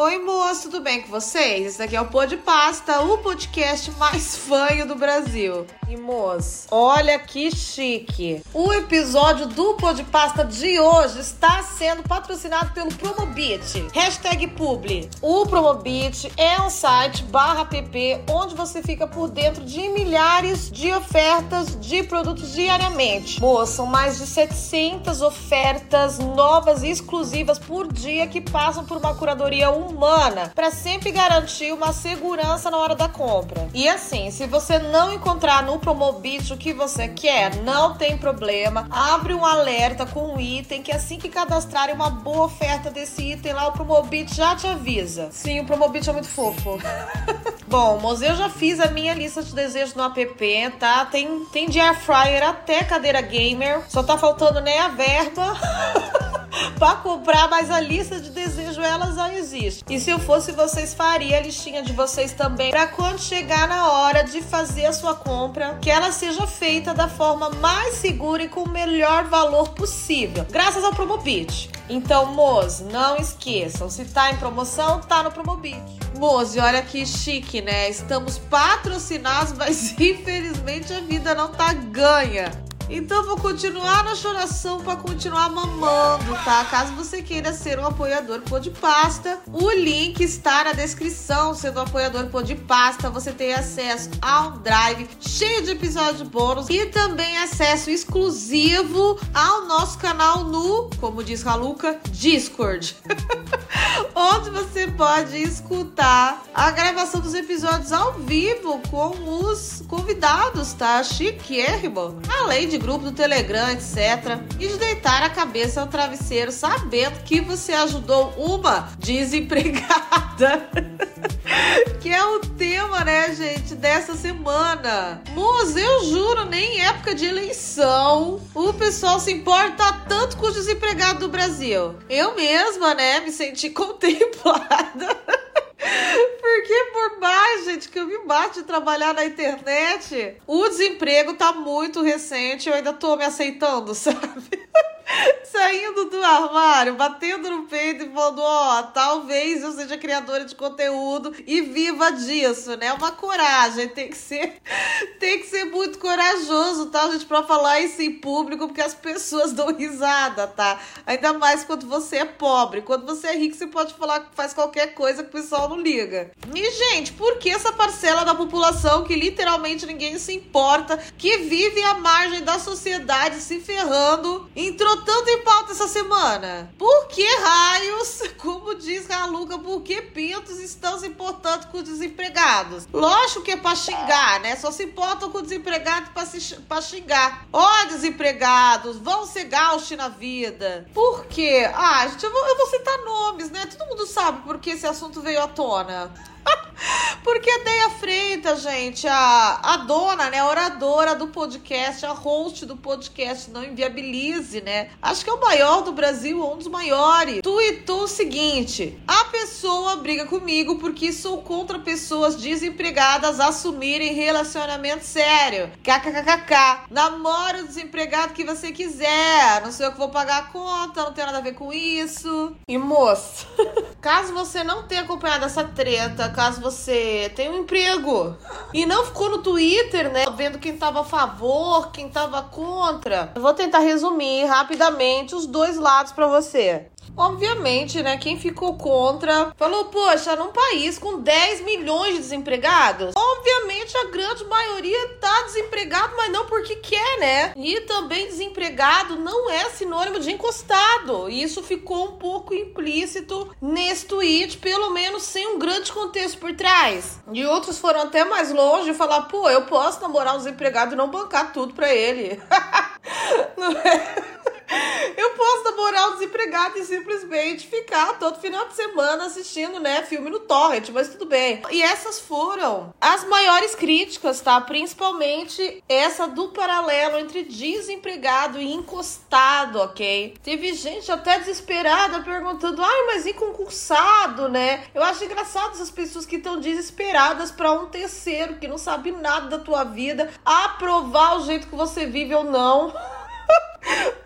Oi, moço, tudo bem com vocês? Esse aqui é o Pô de Pasta, o podcast mais fanho do Brasil. E, moço, olha que chique. O episódio do de Pasta de hoje está sendo patrocinado pelo Promobit. Hashtag Publi. O Promobit é um site barra app onde você fica por dentro de milhares de ofertas de produtos diariamente. Moço, são mais de 700 ofertas novas e exclusivas por dia que passam por uma curadoria humana para sempre garantir uma segurança na hora da compra. E assim, se você não encontrar no Promobit o que você quer, não tem problema. Abre um alerta com um item que assim que cadastrarem uma boa oferta desse item lá, o Promobit já te avisa. Sim, o Promobit é muito fofo. Bom, mas eu já fiz a minha lista de desejos no app, tá? Tem, tem de air fryer até cadeira gamer. Só tá faltando, né, a verba. para comprar, mas a lista de desejo ela já existe. E se eu fosse vocês, faria a listinha de vocês também para quando chegar na hora de fazer a sua compra, que ela seja feita da forma mais segura e com o melhor valor possível, graças ao Promobit. Então, moço, não esqueçam, se tá em promoção, tá no Promobit. Moço, olha que chique, né? Estamos patrocinados, mas infelizmente a vida não tá ganha. Então vou continuar na choração para continuar mamando, tá? Caso você queira ser um apoiador Pô de Pasta, o link está na descrição. Sendo um apoiador Pô de Pasta, você tem acesso a um drive cheio de episódios bônus e também acesso exclusivo ao nosso canal no, como diz Raluca, Discord. onde você pode escutar a gravação dos episódios ao vivo com os convidados, tá? Chiquérrimo. Além de grupo do Telegram, etc. E de deitar a cabeça ao travesseiro sabendo que você ajudou uma desempregada. que é o tema, né, gente, dessa semana. Moço, eu juro, nem em época de eleição o pessoal se importa tanto com os desempregados do Brasil. Eu mesma, né, me senti contemplada. Porque por mais, gente, que eu me bate de trabalhar na internet, o desemprego tá muito recente, eu ainda tô me aceitando, sabe? Saindo do armário, batendo no peito e falando: Ó, oh, talvez eu seja criadora de conteúdo e viva disso, né? Uma coragem, tem que ser, tem que ser muito corajoso, tá, gente, pra falar isso em público, porque as pessoas dão risada, tá? Ainda mais quando você é pobre. Quando você é rico, você pode falar que faz qualquer coisa que o pessoal não liga. E, gente, por que essa parcela da população que literalmente ninguém se importa, que vive à margem da sociedade se ferrando, tanto em pauta essa semana? Por que raios, como diz Raluca, por que pintos estão se importando com os desempregados? Lógico que é pra xingar, né? Só se importam com desempregados pra, se, pra xingar. Ó, oh, desempregados, vão ser gauche na vida. Por quê? Ah, gente, eu vou, eu vou citar nomes, né? Todo mundo sabe por que esse assunto veio à tona. Porque a Deia Freitas, gente, a, a dona, né, a oradora do podcast, a host do podcast Não Inviabilize, né? Acho que é o maior do Brasil, um dos maiores. Tuitou o seguinte: a pessoa briga comigo porque sou contra pessoas desempregadas assumirem relacionamento sério. KKKKK. Namora o desempregado que você quiser. Não sei eu que vou pagar a conta, não tem nada a ver com isso. E moço, caso você não tenha acompanhado essa treta, caso você tenha um emprego e não ficou no Twitter, né, vendo quem tava a favor, quem tava contra, eu vou tentar resumir rapidamente os dois lados para você. Obviamente, né, quem ficou contra falou, poxa, num país com 10 milhões de desempregados, obviamente a grande maioria tá desempregado, mas não porque quer, né? E também desempregado não é sinônimo de encostado. E isso ficou um pouco implícito nesse tweet, pelo menos sem um grande contexto por trás. E outros foram até mais longe e falar, pô, eu posso namorar um desempregado e não bancar tudo pra ele. não é? Eu posso namorar um desempregado e simplesmente ficar todo final de semana assistindo, né, filme no torrent, mas tudo bem. E essas foram as maiores críticas, tá? Principalmente essa do paralelo entre desempregado e encostado, ok? Teve gente até desesperada perguntando, ai, mas e concursado, né? Eu acho engraçado essas pessoas que estão desesperadas para um terceiro que não sabe nada da tua vida aprovar o jeito que você vive ou não.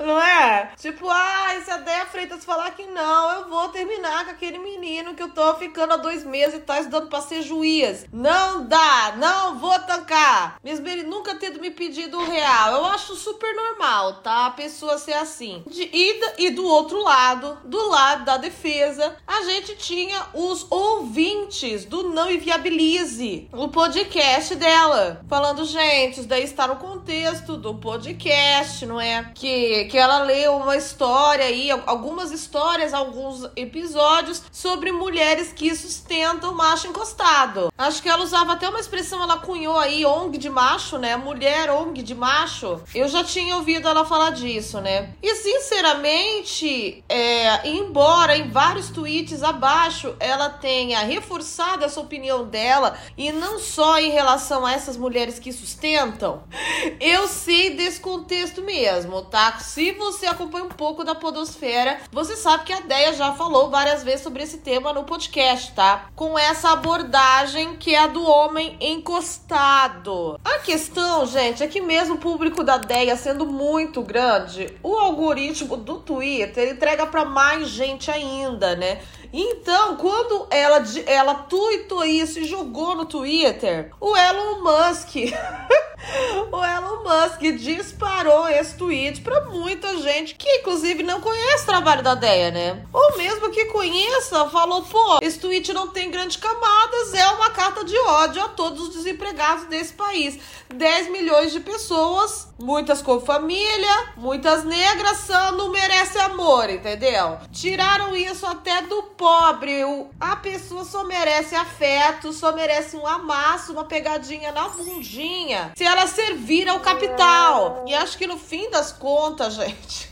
Não é? Tipo, ah, se a Deia Freitas falar que não, eu vou terminar com aquele menino que eu tô ficando há dois meses e tá estudando pra ser juiz. Não dá, não vou tancar. Mesmo ele nunca tendo me pedido um real. Eu acho super normal, tá? A pessoa ser assim. De, e, e do outro lado, do lado da defesa, a gente tinha os ouvintes do Não Inviabilize, o podcast dela. Falando, gente, isso daí está no contexto do podcast, não é? Que, que ela leu uma história aí, algumas histórias, alguns episódios sobre mulheres que sustentam macho encostado. Acho que ela usava até uma expressão, ela cunhou aí, ONG de macho, né? Mulher ONG de macho. Eu já tinha ouvido ela falar disso, né? E sinceramente, é, embora em vários tweets abaixo ela tenha reforçado essa opinião dela, e não só em relação a essas mulheres que sustentam, eu sei desse contexto mesmo, tá? Se você acompanha um pouco da Podosfera, você sabe que a Deia já falou várias vezes sobre esse tema no podcast, tá? Com essa abordagem que é a do homem encostado. A questão, gente, é que mesmo o público da Deia sendo muito grande, o algoritmo do Twitter entrega para mais gente ainda, né? Então, quando ela, ela tuitou isso e jogou no Twitter, o Elon Musk. o Elon Musk disparou esse tweet para muita gente que, inclusive, não conhece o trabalho da Deia, né? Ou mesmo que conheça, falou: pô, esse tweet não tem grandes camadas, é uma carta de ódio a todos os desempregados desse país. 10 milhões de pessoas, muitas com família, muitas negras, só não merece amor, entendeu? Tiraram isso até do pobre. A pessoa só merece afeto, só merece um amasso, uma pegadinha na bundinha, se ela servir ao capital. E acho que no fim das contas, gente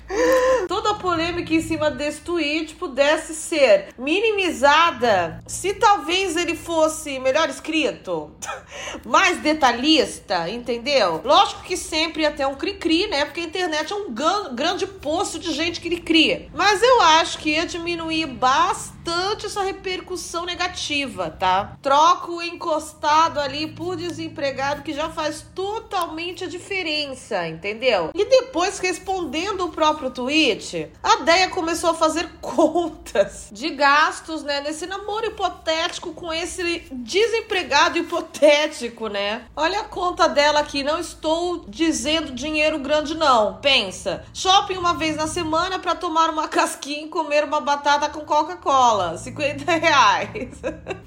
toda a polêmica em cima desse tweet pudesse ser minimizada se talvez ele fosse melhor escrito, mais detalhista, entendeu? Lógico que sempre ter um cri-cri, né? Porque a internet é um grande poço de gente que ele cria. Mas eu acho que ia diminuir bastante essa repercussão negativa, tá? Troca o encostado ali por desempregado que já faz totalmente a diferença, entendeu? E depois respondendo o próprio próprio tweet, a Deia começou a fazer contas de gastos, né, nesse namoro hipotético com esse desempregado hipotético, né? Olha a conta dela aqui, não estou dizendo dinheiro grande não. Pensa, shopping uma vez na semana para tomar uma casquinha e comer uma batata com Coca-Cola, 50 reais.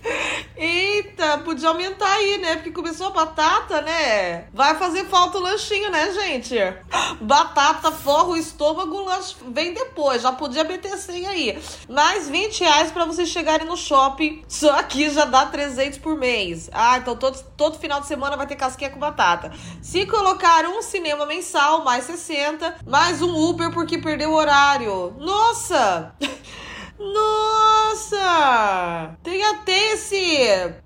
Eita, podia aumentar aí, né? Porque começou a batata, né? Vai fazer falta o lanchinho, né, gente? Batata forra o estômago estômago vem depois, já podia meter 100 aí. Mais 20 reais pra vocês chegarem no shopping, só aqui já dá 300 por mês. Ah, então todo, todo final de semana vai ter casquinha com batata. Se colocar um cinema mensal, mais 60, mais um Uber porque perdeu o horário. Nossa! Nossa! Tem até esse,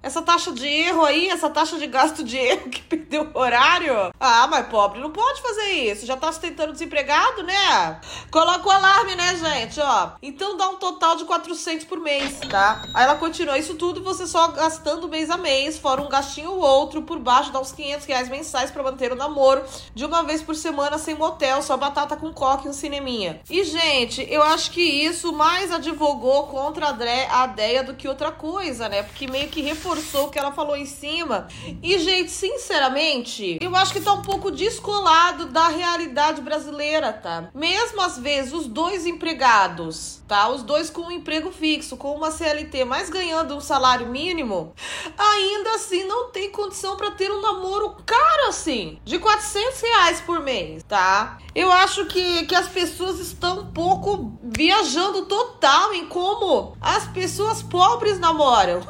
essa taxa de erro aí, essa taxa de gasto de erro que perdeu o horário. Ah, mas pobre não pode fazer isso. Já tá sustentando desempregado, né? Coloca o alarme, né, gente? Ó. Então dá um total de 400 por mês, tá? Aí ela continua. Isso tudo você só gastando mês a mês, fora um gastinho ou outro, por baixo dá uns 500 reais mensais pra manter o namoro de uma vez por semana sem motel, só batata com coque e um cineminha. E, gente, eu acho que isso mais advogado advogou contra a ideia do que outra coisa, né? Porque meio que reforçou o que ela falou em cima. E, gente, sinceramente, eu acho que tá um pouco descolado da realidade brasileira, tá? Mesmo às vezes os dois empregados, tá? Os dois com um emprego fixo, com uma CLT, mas ganhando um salário mínimo, ainda assim não tem condição para ter um namoro caro assim, de 400 reais por mês, tá? Eu acho que, que as pessoas estão um pouco viajando total em como as pessoas pobres namoram.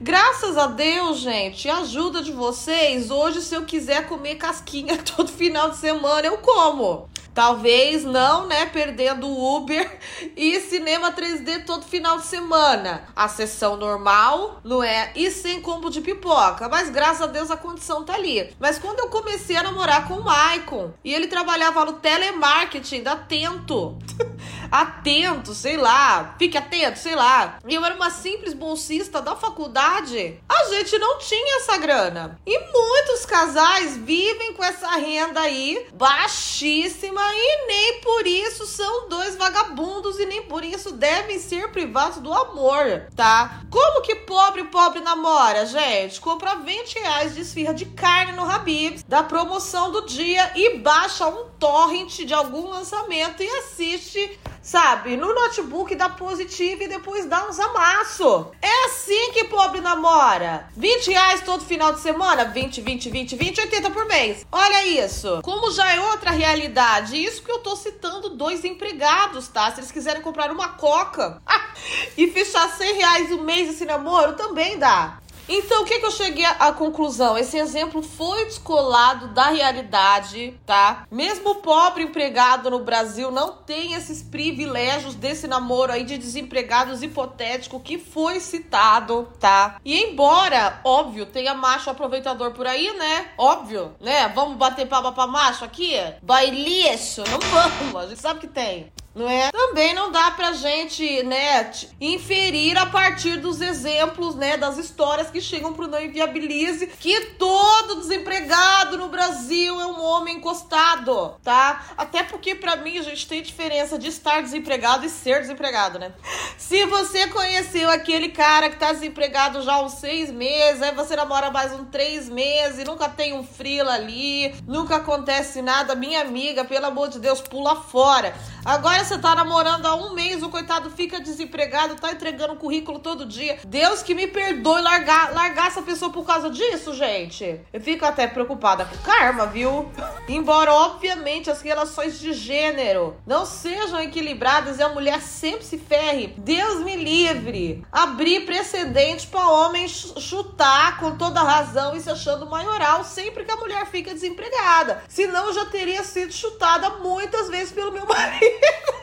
Graças a Deus, gente, ajuda de vocês. Hoje, se eu quiser comer casquinha todo final de semana, eu como. Talvez não, né? Perdendo Uber e cinema 3D todo final de semana. A sessão normal, não é? E sem combo de pipoca. Mas graças a Deus a condição tá ali. Mas quando eu comecei a namorar com o Maicon e ele trabalhava no telemarketing da Tento. atento, sei lá, fique atento, sei lá. Eu era uma simples bolsista da faculdade, a gente não tinha essa grana. E muitos casais vivem com essa renda aí baixíssima e nem por isso são dois vagabundos e nem por isso devem ser privados do amor, tá? Como que pobre pobre namora, gente? Compra 20 reais de esfirra de carne no Habib's da promoção do dia e baixa um torrent de algum lançamento e assiste sabe? No notebook dá positivo e depois dá uns amasso. É assim que pobre namora. 20 reais todo final de semana, 20, 20, 20, 20, 80 por mês. Olha isso. Como já é outra realidade. Isso que eu tô citando dois empregados, tá? Se eles quiserem comprar uma coca e fechar 100 reais o mês esse namoro, também dá. Então, o que, que eu cheguei à conclusão? Esse exemplo foi descolado da realidade, tá? Mesmo o pobre empregado no Brasil não tem esses privilégios desse namoro aí de desempregados hipotético que foi citado, tá? E embora, óbvio, tenha macho aproveitador por aí, né? Óbvio, né? Vamos bater palma pra macho aqui? Bailixo, não vamos, a gente sabe que tem não é? Também não dá pra gente, né, inferir a partir dos exemplos, né, das histórias que chegam pro Não Inviabilize que todo desempregado no Brasil é um homem encostado, tá? Até porque para mim, a gente, tem diferença de estar desempregado e ser desempregado, né? Se você conheceu aquele cara que tá desempregado já há uns seis meses, aí você namora mais uns três meses, nunca tem um frila ali, nunca acontece nada, minha amiga, pelo amor de Deus, pula fora. Agora você tá namorando há um mês, o coitado fica desempregado, tá entregando currículo todo dia. Deus que me perdoe largar, largar essa pessoa por causa disso, gente. Eu fico até preocupada com karma, viu? Embora, obviamente, as relações de gênero não sejam equilibradas e a mulher sempre se ferre. Deus me livre. Abrir precedente para homem chutar com toda razão e se achando maioral sempre que a mulher fica desempregada. Senão eu já teria sido chutada muitas vezes pelo meu marido.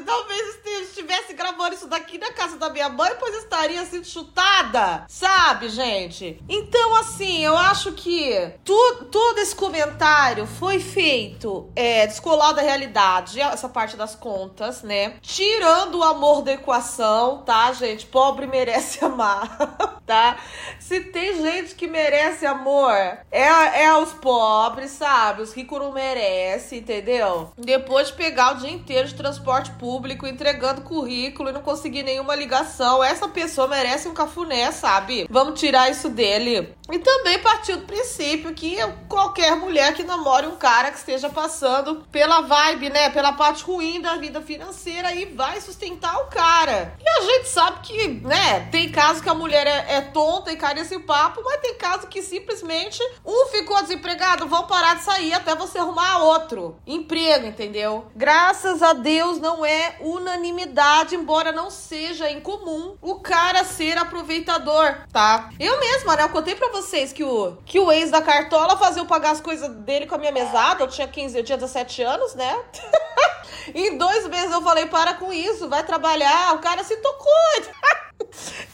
Talvez estivesse gravando isso daqui na casa da minha mãe, pois estaria sendo chutada, sabe, gente? Então, assim, eu acho que tu, todo esse comentário foi feito é, descolado da realidade, essa parte das contas, né? Tirando o amor da equação, tá, gente? Pobre merece amar, tá? Se tem gente que merece amor, é, é os pobres, sabe? Os ricos não merecem, entendeu? Depois de pegar o dia inteiro de transporte público, entregando currículo e não conseguir nenhuma ligação. Essa pessoa merece um cafuné, sabe? Vamos tirar isso dele. E também partiu do princípio que qualquer mulher que namore um cara que esteja passando pela vibe, né? Pela parte ruim da vida financeira aí vai sustentar o cara. E a gente sabe que, né? Tem casos que a mulher é, é tonta e cai nesse papo, mas tem caso que simplesmente um ficou desempregado, vão parar de sair até você arrumar outro emprego, entendeu? Graças a Deus não é é unanimidade, embora não seja incomum o cara ser aproveitador, tá? Eu mesma, né? Eu contei pra vocês que o, que o ex da Cartola fazia eu pagar as coisas dele com a minha mesada. Eu tinha 15, eu tinha 17 anos, né? em dois meses eu falei, para com isso, vai trabalhar. O cara se tocou.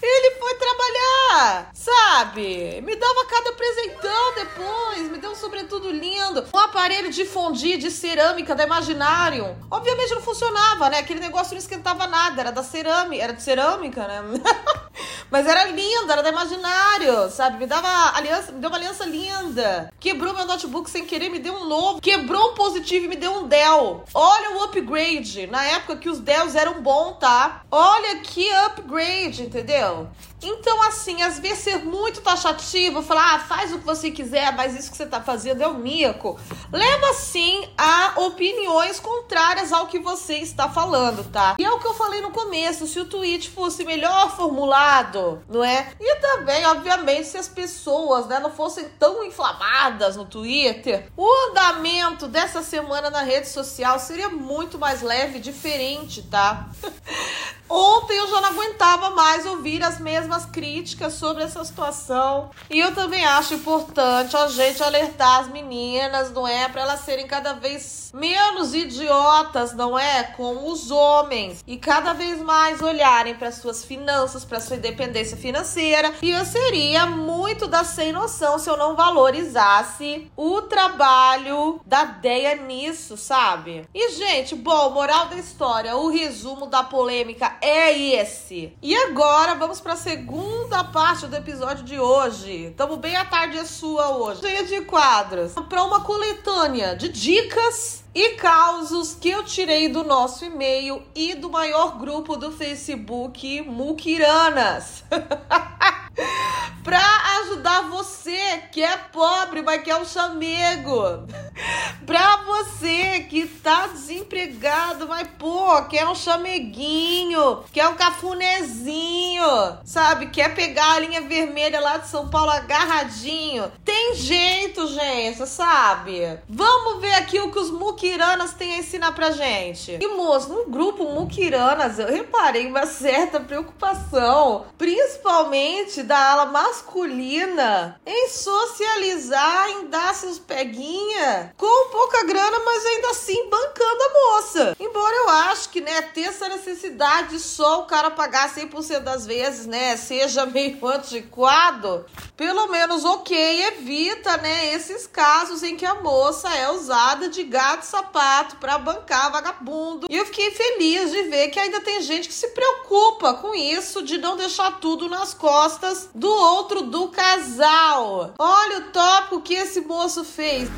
Ele foi trabalhar, sabe? Me dava cada presentão depois, me deu um sobretudo lindo. Um aparelho de fundir de cerâmica da Imaginarium. Obviamente não funcionava, né? Aquele negócio não esquentava nada, era da cerâmica, era de cerâmica, né? Mas era lindo, era da Imaginário, sabe? Me dava aliança, me deu uma aliança linda. Quebrou meu notebook sem querer, me deu um novo. Quebrou um positivo e me deu um Dell. Olha o upgrade. Na época que os Dells eram bons, tá? Olha que upgrade, entendeu? Então, assim, às vezes ser muito taxativo, falar, ah, faz o que você quiser, mas isso que você tá fazendo é o mico, leva sim a opiniões contrárias ao que você está falando, tá? E é o que eu falei no começo, se o tweet fosse melhor formulado, não é? E também, obviamente, se as pessoas, né, não fossem tão inflamadas no Twitter, o andamento dessa semana na rede social seria muito mais leve diferente, tá? Ontem eu já não aguentava mais ouvir as mesmas críticas sobre essa situação. E eu também acho importante a gente alertar as meninas, não é? Para elas serem cada vez menos idiotas, não é? Com os homens. E cada vez mais olharem para suas finanças, para sua independência financeira. E eu seria muito da sem noção se eu não valorizasse o trabalho da Deia nisso, sabe? E, gente, bom, moral da história, o resumo da polêmica é esse. E agora vamos para a segunda parte do episódio de hoje. Tamo bem à tarde é sua hoje. Cheia de quadros. Para uma coletânea de dicas e causos que eu tirei do nosso e-mail e do maior grupo do Facebook, Mukiranas. pra ajudar você que é pobre, mas que é um chamego. pra você que tá desempregado, mas pô, quer um chameguinho, quer um cafunézinho, sabe? Quer pegar a linha vermelha lá de São Paulo agarradinho. Tem jeito, gente, sabe? Vamos ver aqui o que os têm a ensinar pra gente. E moço, no grupo muquiranas, eu reparei uma certa preocupação, principalmente da ala masculina em socializar, em dar seus peguinha com pouca grana, mas ainda assim bancando a moça. Embora eu acho que, né, ter essa necessidade só o cara pagar 100% das vezes, né, seja meio antiquado, pelo menos ok, evita, né, esses casos em que a moça é usada de gato sapato para bancar vagabundo. E eu fiquei feliz de ver que ainda tem gente que se preocupa com isso, de não deixar tudo nas costas do outro do casal. Olha o tópico que esse moço fez.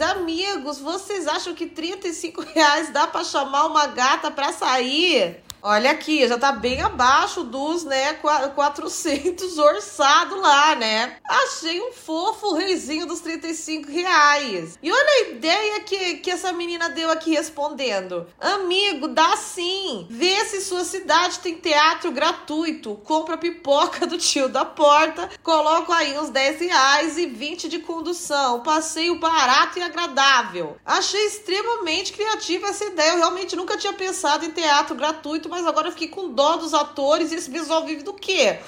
Amigos, vocês acham que 35 reais dá para chamar uma gata para sair? Olha aqui, já tá bem abaixo dos, né, 400 orçado lá, né? Achei um fofo reizinho dos 35 reais. E olha a ideia que, que essa menina deu aqui respondendo. Amigo, dá sim. Vê se sua cidade tem teatro gratuito. Compra pipoca do tio da porta, coloca aí uns 10 reais e 20 de condução. Passeio barato e agradável. Achei extremamente criativa essa ideia. Eu realmente nunca tinha pensado em teatro gratuito mas agora eu fiquei com dó dos atores e esse visual vive do quê?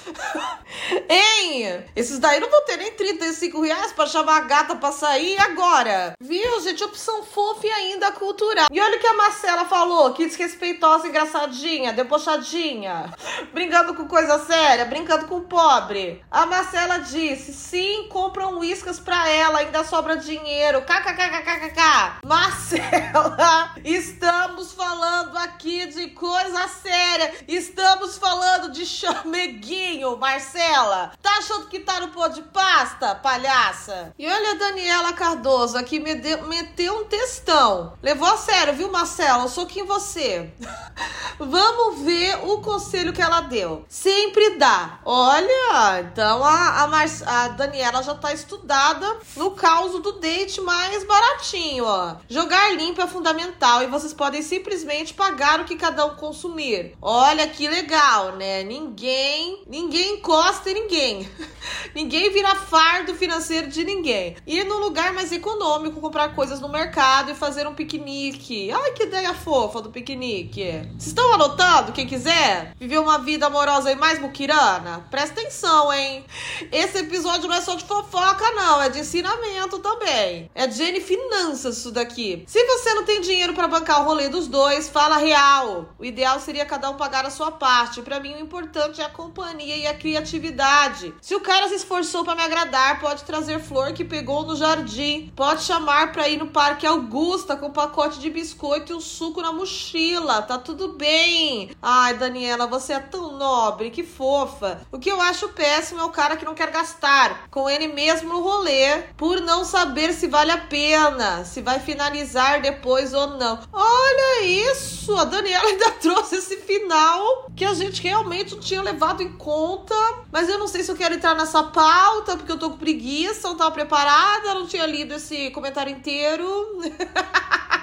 hein? Esses daí não vão ter nem 35 reais pra chamar a gata pra sair agora. Viu, gente? Opção fofa e ainda cultural. E olha o que a Marcela falou, que desrespeitosa, engraçadinha, debochadinha, brincando com coisa séria, brincando com o pobre. A Marcela disse, sim, compram uíscas pra ela, ainda sobra dinheiro. KKKKKK. Marcela, estamos falando aqui de coisa séria. Estamos falando de chameguinho, Marcela. Tá achando que tá no pó de pasta, palhaça? E olha a Daniela Cardoso aqui me deu, meteu um textão. Levou a sério, viu, Marcela? Eu sou quem você. Vamos ver o conselho que ela deu. Sempre dá. Olha, então a, a, Mar a Daniela já tá estudada no caos do date mais baratinho, ó. Jogar limpo é fundamental e vocês podem simplesmente pagar o que cada um consumir consumir. Olha que legal, né? Ninguém, ninguém encosta em ninguém. ninguém vira fardo financeiro de ninguém. Ir num lugar mais econômico, comprar coisas no mercado e fazer um piquenique. Ai, que ideia fofa do piquenique. Vocês estão anotando? Quem quiser viver uma vida amorosa e mais muquirana? Presta atenção, hein? Esse episódio não é só de fofoca, não. É de ensinamento também. É de N Finanças isso daqui. Se você não tem dinheiro para bancar o rolê dos dois, fala real. O ideal seria cada um pagar a sua parte. Para mim, o importante é a companhia e a criatividade. Se o cara se esforçou para me agradar, pode trazer flor que pegou no jardim. Pode chamar para ir no Parque Augusta com um pacote de biscoito e um suco na mochila. Tá tudo bem. Ai, Daniela, você é tão nobre, que fofa. O que eu acho péssimo é o cara que não quer gastar com ele mesmo no rolê por não saber se vale a pena, se vai finalizar depois ou não. Olha isso, a Daniela ainda trouxe esse final que a gente realmente não tinha levado em conta. Mas eu não sei se eu quero entrar nessa pauta, porque eu tô com preguiça, não tava preparada, não tinha lido esse comentário inteiro.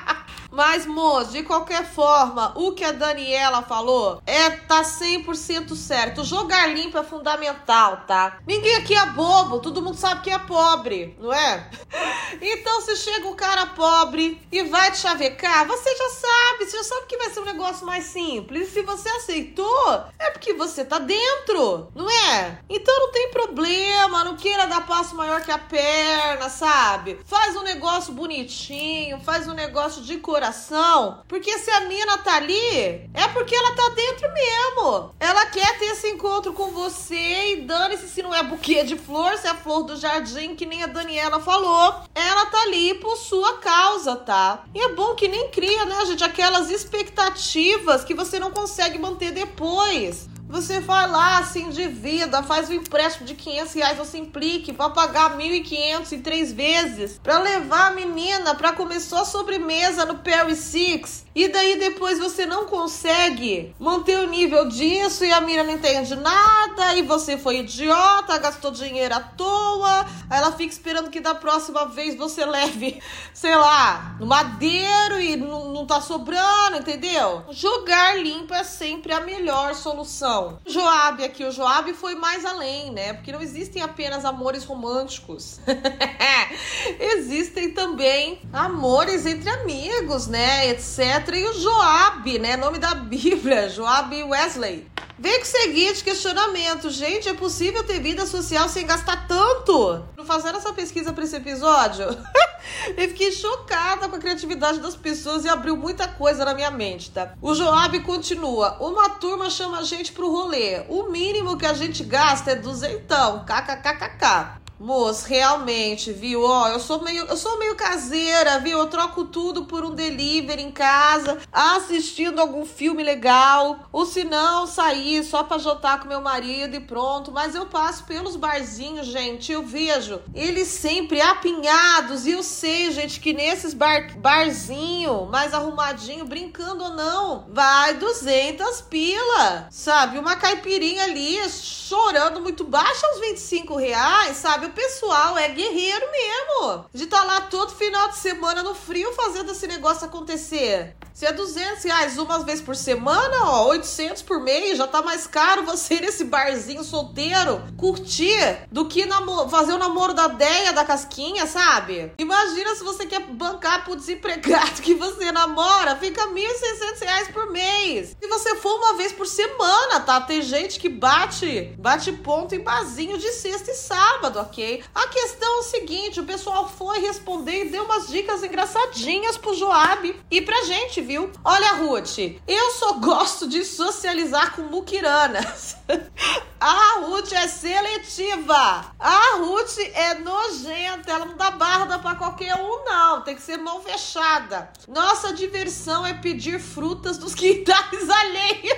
Mas, moço, de qualquer forma, o que a Daniela falou é tá 100% certo. Jogar limpo é fundamental, tá? Ninguém aqui é bobo, todo mundo sabe que é pobre, não é? Então, se chega um cara pobre e vai te chavecar, você já sabe, você já sabe que vai ser um negócio mais simples. Se você aceitou, é porque você tá dentro, não é? Então não tem problema, não queira dar passo maior que a perna, sabe? Faz um negócio bonitinho, faz um negócio de coração, porque se a mina tá ali, é porque ela tá dentro mesmo. Ela quer ter esse encontro com você e dane-se se não é buquê de flor, se é flor do jardim, que nem a Daniela falou. Ela tá ali por sua causa, tá? E é bom que nem cria, né, gente, aquelas expectativas que você não consegue manter depois. Você vai lá, se endivida, faz um empréstimo de 500 reais no Simplique para pagar 1.500 em três vezes, para levar a menina para comer só sobremesa no Perry Six. E daí depois você não consegue manter o nível disso e a menina não entende nada e você foi idiota, gastou dinheiro à toa. Aí ela fica esperando que da próxima vez você leve, sei lá, no madeiro e não, não tá sobrando, entendeu? Jogar limpo é sempre a melhor solução. Joab aqui, o Joab foi mais além, né? Porque não existem apenas amores românticos. existem também amores entre amigos, né? Etc. E o Joab, né? Nome da Bíblia, Joab Wesley. Vem com o seguinte questionamento. Gente, é possível ter vida social sem gastar tanto? Fazendo essa pesquisa para esse episódio? Eu fiquei chocada com a criatividade das pessoas e abriu muita coisa na minha mente, tá? O Joab continua. Uma turma chama a gente pro rolê. O mínimo que a gente gasta é duzentão. KKKKK. Moço, realmente, viu? Ó, eu sou meio, eu sou meio caseira, viu? Eu troco tudo por um delivery em casa, assistindo algum filme legal, ou se não, sair só para jantar com meu marido e pronto. Mas eu passo pelos barzinhos, gente, eu vejo eles sempre apinhados e eu sei, gente, que nesses bar, barzinho mais arrumadinho, brincando ou não, vai 200 pila, sabe? Uma caipirinha ali chorando muito baixa uns 25 reais, sabe? O pessoal é guerreiro mesmo. De estar tá lá todo final de semana no frio fazendo esse negócio acontecer. Se é 200 reais uma vez por semana, ó, 800 por mês, já tá mais caro você ir nesse barzinho solteiro curtir do que fazer o namoro da Deia, da Casquinha, sabe? Imagina se você quer bancar pro desempregado que você namora, fica 1.600 reais por mês. Se você for uma vez por semana, tá? Tem gente que bate, bate ponto em barzinho de sexta e sábado, ok? A questão é o seguinte, o pessoal foi responder e deu umas dicas engraçadinhas pro Joab e pra gente, viu? Olha, Ruth, eu só gosto de socializar com muquiranas. A Ruth é seletiva. A Ruth é nojenta. Ela não dá barda para qualquer um, não. Tem que ser mão fechada. Nossa diversão é pedir frutas dos quintais alheios.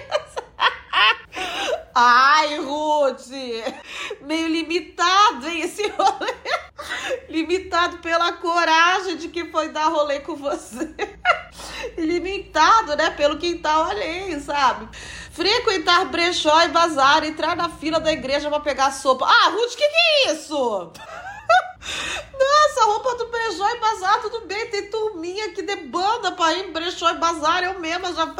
Ai, Ruth! Meio limitado, hein, esse rolê. Limitado pela coragem de que foi dar rolê com você. Limitado, né, pelo quintal alheio, sabe? Frequentar brechó e bazar, entrar na fila da igreja pra pegar sopa. Ah, Ruth, que que é isso? Nossa, roupa do brechó e bazar, tudo bem. Tem turminha que debanda pra ir em brechó e bazar. Eu mesma já,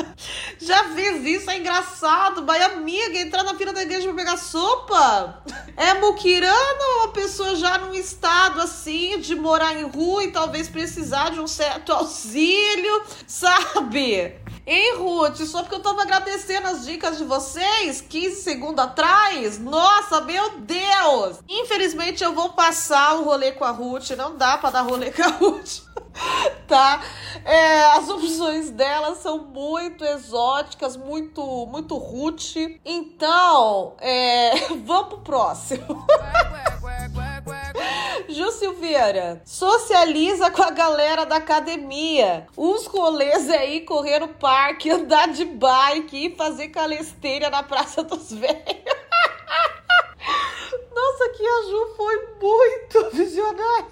já fiz isso, é engraçado. Mas amiga, entrar na fila da igreja pra pegar sopa? É muquirana uma pessoa já num estado assim de morar em rua e talvez precisar de um certo auxílio, sabe? Hein, Ruth? Só porque eu tava agradecendo as dicas de vocês 15 segundos atrás? Nossa, meu Deus! Infelizmente eu vou passar o rolê com a Ruth. Não dá pra dar rolê com a Ruth. tá? É, as opções dela são muito exóticas, muito, muito Ruth. Então, é, vamos pro próximo. Ju Silveira, socializa com a galera da academia. Os rolês aí, correr no parque, andar de bike e fazer calesteira na Praça dos Velhos. Nossa, que a Ju foi muito visionária.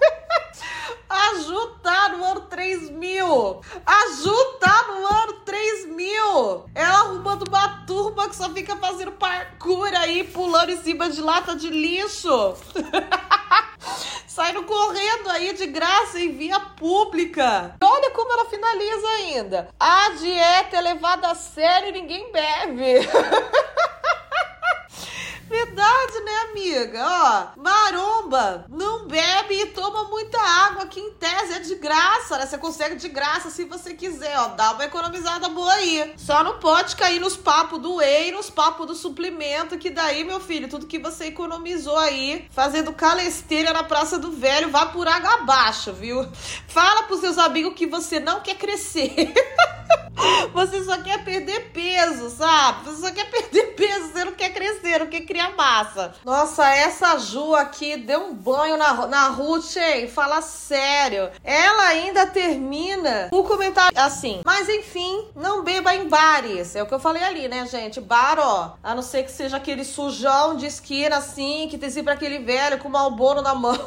A Ju tá no ano 3000. A Ju tá no ano 3000. Ela arrumando uma turma que só fica fazendo parkour aí, pulando em cima de lata de lixo. Sai no correndo aí de graça em via pública. Olha como ela finaliza ainda. A dieta é levada a sério e ninguém bebe. Verdade, né, amiga? Ó, maromba, não bebe e toma muita água, que em tese é de graça, né? Você consegue de graça se você quiser, ó. Dá uma economizada boa aí. Só não pode cair nos papos do whey, nos papos do suplemento, que daí, meu filho, tudo que você economizou aí, fazendo calesteira na Praça do Velho, vai por água abaixo, viu? Fala pros seus amigos que você não quer crescer. Você só quer perder peso, sabe? Você só quer perder peso, você não quer crescer, não quer criar massa. Nossa, essa Ju aqui deu um banho na, na Ruth, hein? Fala sério. Ela ainda termina o comentário assim. Mas enfim, não beba em bares. É o que eu falei ali, né, gente? Bar, ó. A não ser que seja aquele sujão de esquina assim, que tem sempre aquele velho com o malboro na mão.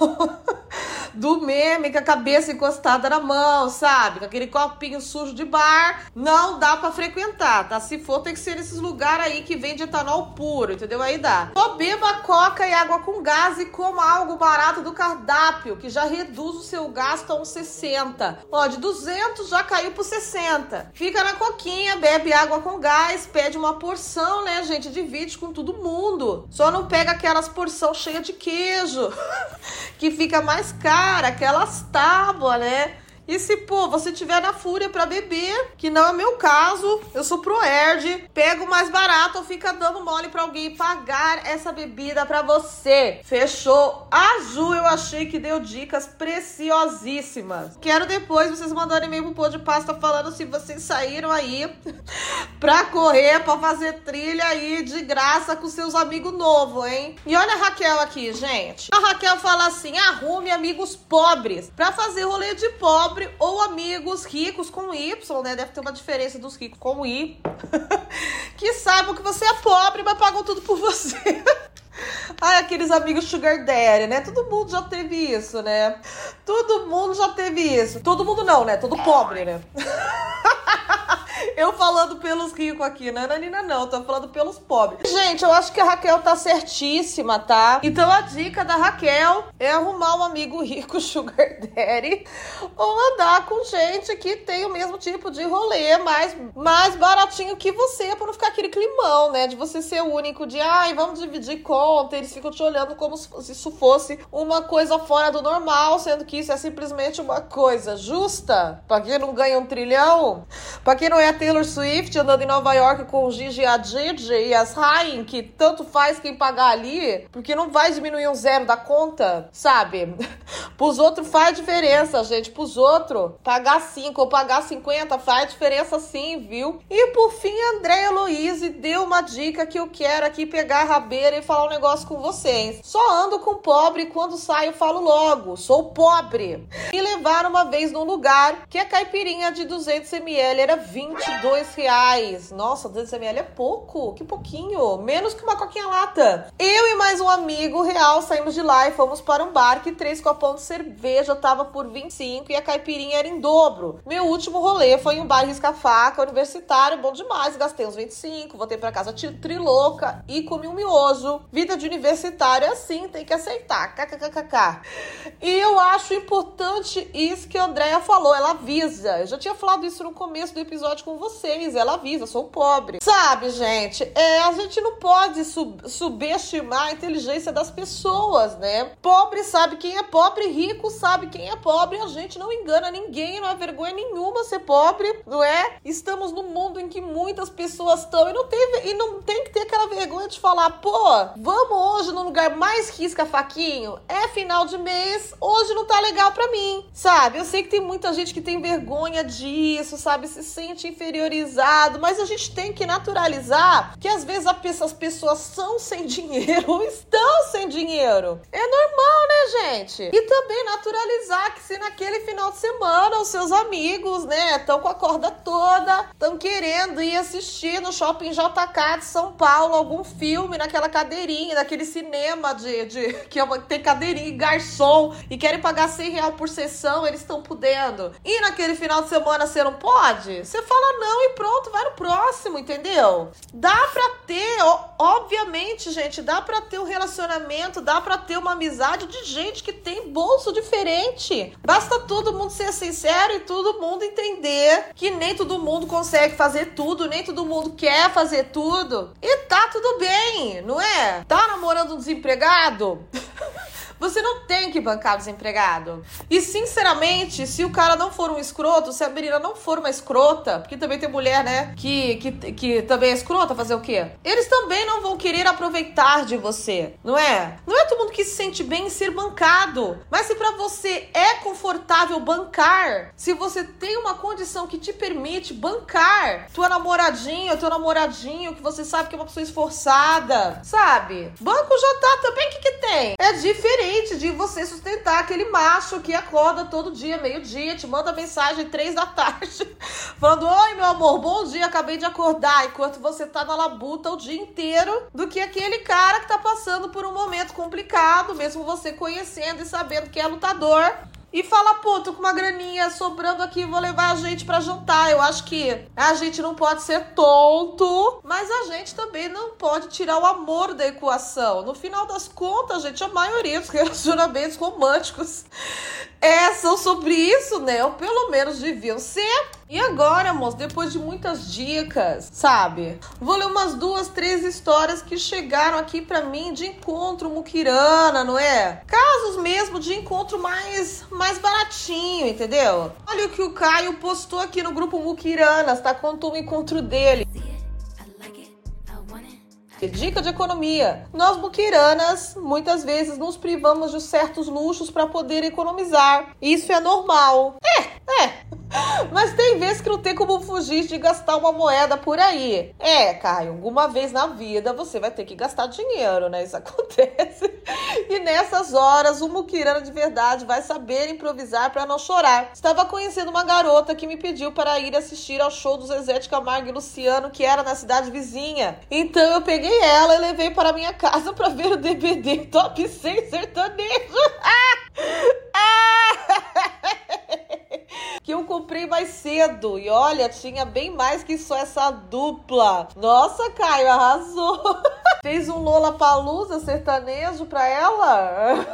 do meme com a cabeça encostada na mão, sabe? Com aquele copinho sujo de bar não dá para frequentar, tá? Se for, tem que ser nesses lugares aí que vende etanol puro, entendeu? Aí dá. Só beba coca e água com gás e coma algo barato do cardápio, que já reduz o seu gasto a uns 60. Ó, de 200 já caiu por 60. Fica na coquinha, bebe água com gás, pede uma porção, né, gente? Divide com todo mundo. Só não pega aquelas porção cheia de queijo, que fica mais cara, aquelas tábuas, né? E se, pô, você tiver na fúria para beber, que não é meu caso, eu sou pro Erd, pega o mais barato ou fica dando mole para alguém pagar essa bebida para você. Fechou? A Ju, eu achei que deu dicas preciosíssimas. Quero depois vocês mandarem e-mail pro pô de pasta falando se vocês saíram aí pra correr, pra fazer trilha aí de graça com seus amigos novos, hein? E olha a Raquel aqui, gente. A Raquel fala assim: arrume amigos pobres pra fazer rolê de pobre ou amigos ricos com Y, né? Deve ter uma diferença dos ricos com I. que saibam que você é pobre, mas pagam tudo por você. Ai, aqueles amigos sugar daddy, né? Todo mundo já teve isso, né? Todo mundo já teve isso. Todo mundo não, né? Todo pobre, né? Eu falando pelos ricos aqui, não é Nanina não, tô falando pelos pobres. Gente, eu acho que a Raquel tá certíssima, tá? Então a dica da Raquel é arrumar um amigo rico sugar daddy ou andar com gente que tem o mesmo tipo de rolê, mais, mais baratinho que você, pra não ficar aquele climão, né? De você ser o único de, ai, vamos dividir conta, eles ficam te olhando como se isso fosse uma coisa fora do normal, sendo que isso é simplesmente uma coisa justa. Pra quem não ganha um trilhão, pra quem não é Taylor Swift andando em Nova York com o Gigi Hadid e as Ryan, que tanto faz quem pagar ali, porque não vai diminuir um zero da conta, sabe? Pros outros faz diferença, gente. Pros outros, pagar 5 ou pagar 50 faz diferença sim, viu? E por fim, Andréia Luiz deu uma dica que eu quero aqui pegar a rabeira e falar um negócio com vocês. Só ando com pobre quando saio falo logo, sou pobre. Me levaram uma vez num lugar que a caipirinha de 200ml era 20 22 reais. Nossa, 200 ml é pouco, que pouquinho. Menos que uma coquinha lata. Eu e mais um amigo real saímos de lá e fomos para um bar que três copões de cerveja tava por 25 e a caipirinha era em dobro. Meu último rolê foi em um bar risca-faca, universitário, bom demais. Gastei uns 25, voltei para casa trilouca e comi um miojo. Vida de universitário é assim, tem que aceitar. KKKKK. E eu acho importante isso que a Andrea falou, ela avisa. Eu já tinha falado isso no começo do episódio com vocês. Ela avisa, sou pobre. Sabe, gente? É, a gente não pode sub subestimar a inteligência das pessoas, né? Pobre sabe quem é pobre, rico sabe quem é pobre. A gente não engana ninguém, não é vergonha nenhuma ser pobre, não é? Estamos num mundo em que muitas pessoas estão e não tem, e não tem que ter aquela vergonha de falar, pô, vamos hoje no lugar mais risca faquinho. É final de mês, hoje não tá legal para mim, sabe? Eu sei que tem muita gente que tem vergonha disso, sabe? Se sente inferior interiorizado, mas a gente tem que naturalizar que às vezes as pessoas são sem dinheiro ou estão sem dinheiro. É normal, né, gente? E também naturalizar que se naquele final de semana os seus amigos, né, estão com a corda toda, estão querendo ir assistir no shopping JK de São Paulo algum filme naquela cadeirinha, naquele cinema de, de que é tem cadeirinha e garçom e querem pagar 100 reais por sessão, eles estão podendo. E naquele final de semana você não pode? Você fala não e pronto, vai no próximo, entendeu? Dá pra ter, obviamente, gente, dá pra ter um relacionamento, dá pra ter uma amizade de gente que tem bolso diferente. Basta todo mundo ser sincero e todo mundo entender que nem todo mundo consegue fazer tudo, nem todo mundo quer fazer tudo. E tá tudo bem, não é? Tá namorando um desempregado? Você não tem que bancar desempregado. E sinceramente, se o cara não for um escroto, se a menina não for uma escrota, porque também tem mulher, né, que, que, que também é escrota, fazer o quê? Eles também não vão querer aproveitar de você, não é? Não é todo mundo que se sente bem em ser bancado. Mas se para você é confortável bancar, se você tem uma condição que te permite bancar tua namoradinha, teu namoradinho, que você sabe que é uma pessoa esforçada, sabe? Banco já tá também, o que que tem? É diferente de você sustentar aquele macho que acorda todo dia, meio-dia, te manda mensagem três da tarde, falando: Oi, meu amor, bom dia, acabei de acordar, enquanto você tá na labuta o dia inteiro, do que aquele cara que tá passando por um momento complicado, mesmo você conhecendo e sabendo que é lutador e fala, pô, tô com uma graninha sobrando aqui, vou levar a gente para jantar. Eu acho que a gente não pode ser tonto, mas a gente também não pode tirar o amor da equação. No final das contas, gente, a maioria dos relacionamentos românticos é, são sobre isso, né? Ou pelo menos deviam ser. E agora, moço, depois de muitas dicas, sabe? Vou ler umas duas, três histórias que chegaram aqui para mim de encontro muquirana, não é? Casos mesmo de encontro mais, mais baratinho, entendeu? Olha o que o Caio postou aqui no grupo Muquiranas, tá? Contou o encontro dele. Dica de economia. Nós muquiranas muitas vezes nos privamos de certos luxos para poder economizar. Isso é normal. É, é. Mas tem vezes que não tem como fugir de gastar uma moeda por aí. É, Caio, alguma vez na vida você vai ter que gastar dinheiro, né? Isso acontece. E nessas horas, o muquirana de verdade vai saber improvisar para não chorar. Estava conhecendo uma garota que me pediu para ir assistir ao show do Zezé de Camargo e Luciano, que era na cidade vizinha. Então eu peguei ela e levei para minha casa para ver o DVD Top 100 sertanejo. Ah! Ah! que eu comprei mais cedo. E olha, tinha bem mais que só essa dupla. Nossa, Caio, arrasou. Fez um Lola Palusa sertanejo pra ela?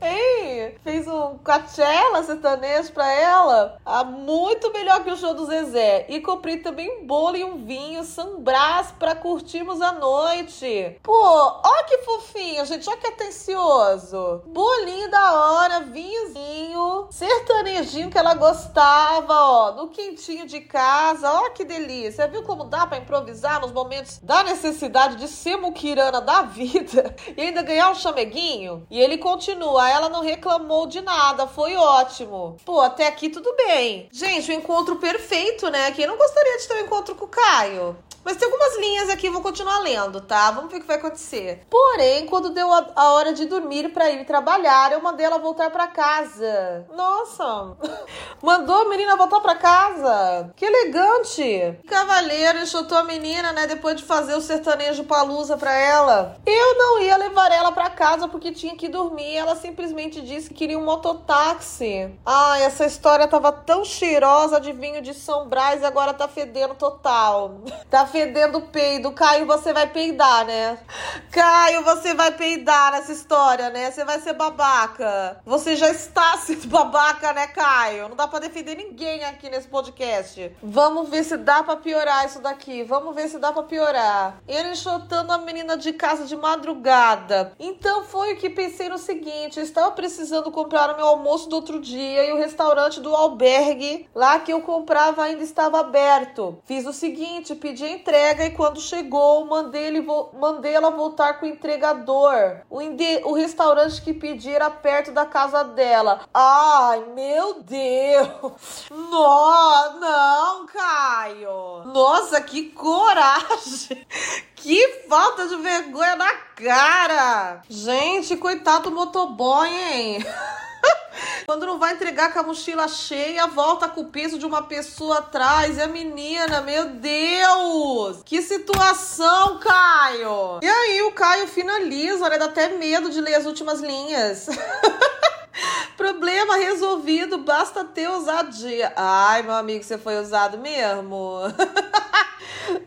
Ei, fez um Coachella sertanejo pra ela. Ah, muito melhor que o show do Zezé. E comprei também um bolo e um vinho Brás pra curtirmos a noite. Pô, ó que fofinho, gente. Ó que atencioso. Bolinho da hora, vinhozinho, sertanejinho que ela gostava, ó. No quentinho de casa. Ó que delícia. Viu como dá pra improvisar nos momentos da necessidade de ser muquirana da vida e ainda ganhar um chameguinho? E ele continua ela não reclamou de nada, foi ótimo. Pô, até aqui tudo bem. Gente, o encontro perfeito, né? Quem não gostaria de ter um encontro com o Caio? Mas tem algumas linhas aqui, vou continuar lendo, tá? Vamos ver o que vai acontecer. Porém, quando deu a, a hora de dormir para ir trabalhar, eu mandei ela voltar para casa. Nossa! Mandou a menina voltar para casa? Que elegante! Cavaleiro enxotou a menina, né? Depois de fazer o sertanejo palusa pra ela. Eu não ia levar ela para casa porque tinha que dormir. Ela simplesmente disse que queria um mototáxi. Ai, essa história tava tão cheirosa de vinho de São Brás e agora tá fedendo total. Tá fedendo peido. Caio, você vai peidar, né? Caio, você vai peidar nessa história, né? Você vai ser babaca. Você já está sendo babaca, né, Caio? Não dá pra defender ninguém aqui nesse podcast. Vamos ver se dá pra piorar isso daqui. Vamos ver se dá pra piorar. Ele enxotando a menina de casa de madrugada. Então foi o que pensei no seguinte: eu estava precisando comprar o meu almoço do outro dia e o restaurante do albergue lá que eu comprava ainda estava aberto. Fiz o seguinte: pedi entrega e quando chegou, mandei, ele mandei ela voltar com o entregador. O, o restaurante que pedi era perto da casa dela. Ai, meu Deus! Não, não, Caio! Nossa, que coragem! Que falta de vergonha na cara! Gente, coitado do motoboy, hein? Quando não vai entregar com a mochila cheia, volta com o peso de uma pessoa atrás. E a menina, meu Deus! Que situação, Caio! E aí o Caio finaliza, né? Dá até medo de ler as últimas linhas. Problema resolvido basta ter ousadia. Ai, meu amigo, você foi usado mesmo.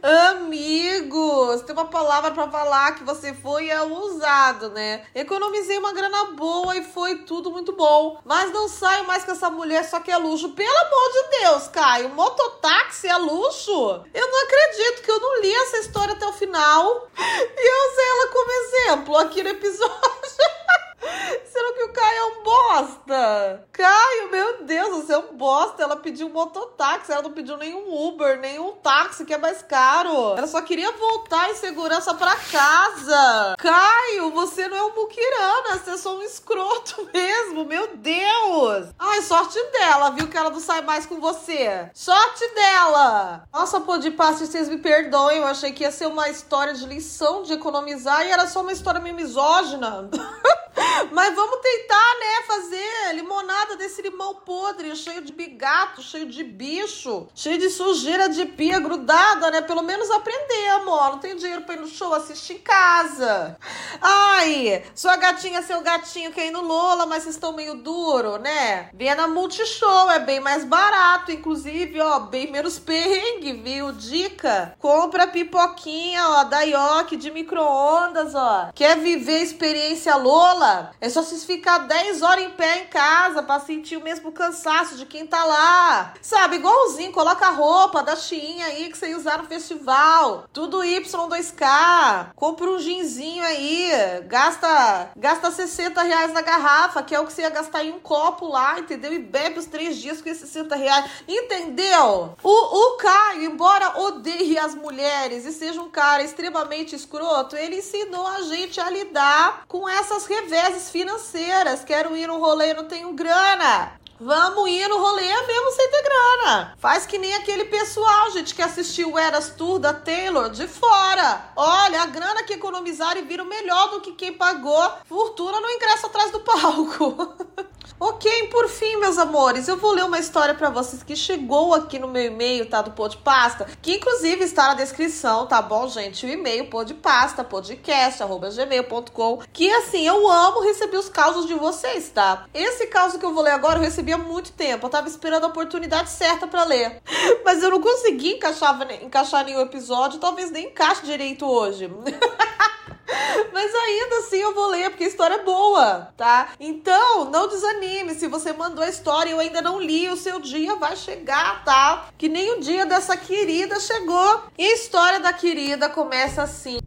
Amigos, tem uma palavra para falar que você foi é usado, né? Economizei uma grana boa e foi tudo muito bom. Mas não saio mais com essa mulher só que é luxo. Pelo amor de Deus, Caio, mototáxi é luxo? Eu não acredito que eu não li essa história até o final. E eu usei ela como exemplo aqui no episódio. Será que o Caio é um bosta? Caio, meu Deus, você é um bosta. Ela pediu um mototáxi, ela não pediu nenhum Uber, nenhum táxi que é mais caro. Ela só queria voltar em segurança para casa. Caio, você não é um muquirana, você é só um escroto mesmo, meu Deus. Ai, sorte dela, viu que ela não sai mais com você. Sorte dela. Nossa, pô, de passe, vocês me perdoem, eu achei que ia ser uma história de lição de economizar e era só uma história meio misógina. Mas vamos tentar, né, fazer limonada desse limão podre, cheio de bigato, cheio de bicho, cheio de sujeira de pia grudada, né? Pelo menos aprender, amor. Não tem dinheiro pra ir no show, assistir em casa. Ai, sua gatinha, seu gatinho quer ir no Lola, mas vocês estão meio duro, né? Venha na Multishow, é bem mais barato, inclusive, ó, bem menos perrengue, viu? Dica, compra pipoquinha, ó, da Yoki de micro-ondas, ó. Quer viver experiência Lola? É só vocês ficar 10 horas em pé em casa pra sentir o mesmo cansaço de quem tá lá. Sabe, igualzinho, coloca a roupa da Shein aí que você usar no festival. Tudo Y2K. Compra um ginzinho aí. Gasta, gasta 60 reais na garrafa, que é o que você ia gastar em um copo lá, entendeu? E bebe os três dias com esses 60 reais. Entendeu? O, o Caio, embora odeie as mulheres e seja um cara extremamente escroto, ele ensinou a gente a lidar com essas financeiras. Quero ir no rolê não tenho grana. Vamos ir no rolê mesmo sem ter grana. Faz que nem aquele pessoal, gente, que assistiu o Eras Tour da Taylor de fora. Olha, a grana que economizaram e viram melhor do que quem pagou fortuna no ingresso atrás do palco. Ok, por fim, meus amores, eu vou ler uma história para vocês que chegou aqui no meu e-mail, tá? Do Podpasta, que inclusive está na descrição, tá bom, gente? O e-mail podpasta, podcast, arroba gmail.com, que assim, eu amo receber os causos de vocês, tá? Esse caso que eu vou ler agora eu recebi há muito tempo, eu tava esperando a oportunidade certa para ler, mas eu não consegui encaixar, encaixar nenhum episódio, talvez nem encaixe direito hoje. Mas ainda assim eu vou ler, porque a história é boa, tá? Então, não desanime. Se você mandou a história e eu ainda não li, o seu dia vai chegar, tá? Que nem o dia dessa querida chegou. E a história da querida começa assim.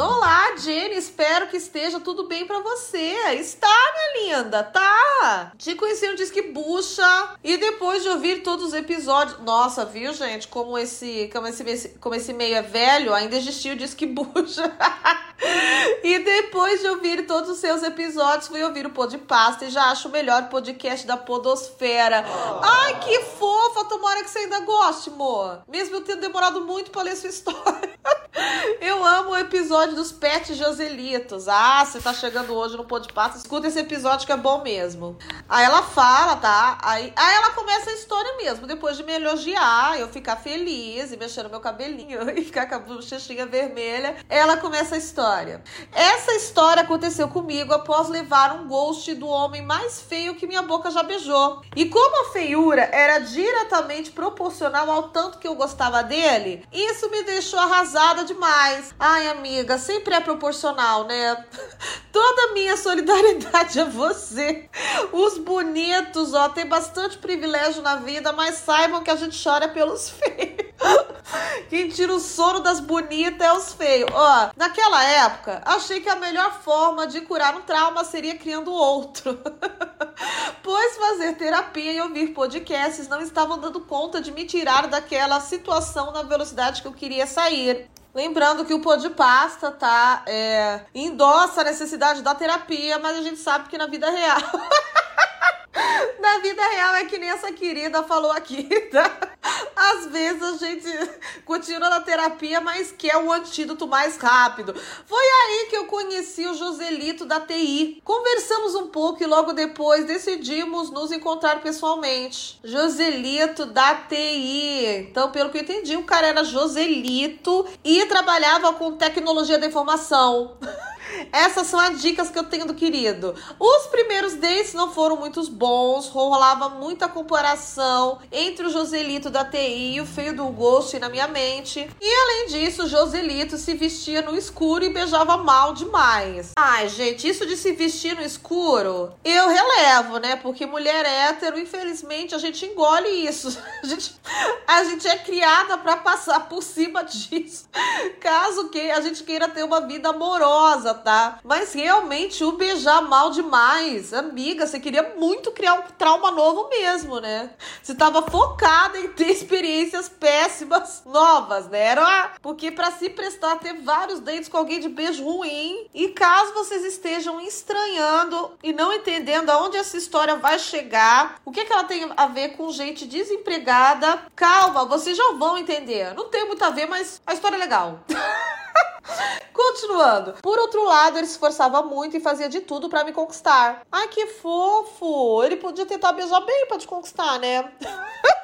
Olá, Jenny, espero que esteja tudo bem para você. Está, minha linda, tá? Te conheci no Disque Bucha e depois de ouvir todos os episódios. Nossa, viu, gente? Como esse, como esse, como esse meio é velho, ainda existiu o Disque Bucha. e depois de ouvir todos os seus episódios, fui ouvir o Podpasta e já acho o melhor podcast da Podosfera. Oh. Ai, que fofa! Tomara que você ainda goste, amor. Mesmo eu tendo demorado muito para ler sua história. eu amo o episódio dos Pet Joselitos. Ah, você tá chegando hoje no Podpasta, escuta esse episódio que é bom mesmo. Aí ela fala, tá? Aí, aí ela começa a história mesmo. Depois de me elogiar, eu ficar feliz e mexer no meu cabelinho e ficar com a bochechinha vermelha, ela começa a história. Essa história aconteceu comigo após levar um ghost do homem mais feio que minha boca já beijou. E como a feiura era diretamente proporcional ao tanto que eu gostava dele, isso me deixou arrasada demais. Ai, amiga sempre é proporcional, né? Toda a minha solidariedade a você. Os bonitos, ó, tem bastante privilégio na vida, mas saibam que a gente chora pelos feios. Quem tira o sono das bonitas é os feios. Ó, naquela época, achei que a melhor forma de curar um trauma seria criando outro. pois fazer terapia e ouvir podcasts não estavam dando conta de me tirar daquela situação na velocidade que eu queria sair. Lembrando que o pô de pasta, tá? É, endossa a necessidade da terapia, mas a gente sabe que na vida real. na vida real é que nem essa querida falou aqui, tá? Às vezes a gente continua na terapia, mas quer o antídoto mais rápido. Foi aí que eu conheci o Joselito da TI. Conversamos um pouco e logo depois decidimos nos encontrar pessoalmente. Joselito da TI. Então, pelo que eu entendi, o cara era Joselito e trabalhava com tecnologia da informação. Essas são as dicas que eu tenho do querido. Os primeiros dates não foram muito bons, rolava muita comparação entre o Joselito da TI e o feio do Ghost na minha mente. E além disso, o Joselito se vestia no escuro e beijava mal demais. Ai, gente, isso de se vestir no escuro, eu relevo, né? Porque mulher hétero, infelizmente, a gente engole isso. A gente, a gente é criada para passar por cima disso. Caso que a gente queira ter uma vida amorosa, tá? Mas realmente o beijar mal demais, amiga, você queria muito criar um trauma novo mesmo, né? Você tava focada em ter experiências péssimas novas, né? Era porque para se prestar ter vários dates com alguém de beijo ruim, e caso vocês estejam estranhando e não entendendo aonde essa história vai chegar, o que, que ela tem a ver com gente desempregada, calma, vocês já vão entender. Não tem muito a ver, mas a história é legal. Continuando. Por outro lado, ele se esforçava muito e fazia de tudo para me conquistar. Ai, que fofo! Ele podia tentar beijar bem para te conquistar, né?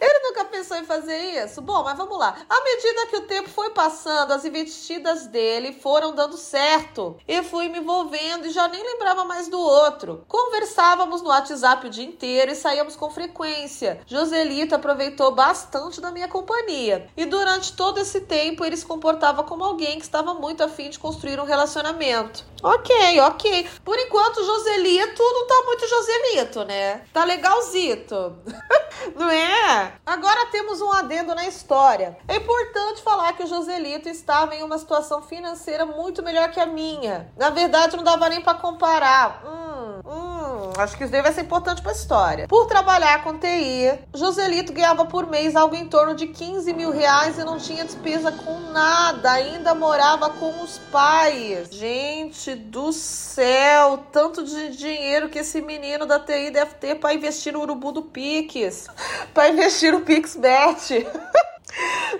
Ele nunca pensou em fazer isso? Bom, mas vamos lá. À medida que o tempo foi passando, as investidas dele foram dando certo. Eu fui me envolvendo e já nem lembrava mais do outro. Conversávamos no WhatsApp o dia inteiro e saíamos com frequência. Joselito aproveitou bastante da minha companhia. E durante todo esse tempo ele se comportava como alguém que estava muito afim de construir um relacionamento. Ok, ok. Por enquanto, Joselito não tá muito Joselito, né? Tá legalzito. não é? É. Agora temos um adendo na história. É importante falar que o Joselito estava em uma situação financeira muito melhor que a minha. Na verdade, não dava nem para comparar. Hum, hum, acho que isso deve ser importante para a história. Por trabalhar com TI, Joselito ganhava por mês algo em torno de 15 mil reais e não tinha despesa com nada. Ainda morava com os pais. Gente do céu, tanto de dinheiro que esse menino da TI deve ter para investir no urubu do Pix, para investir no PixBet.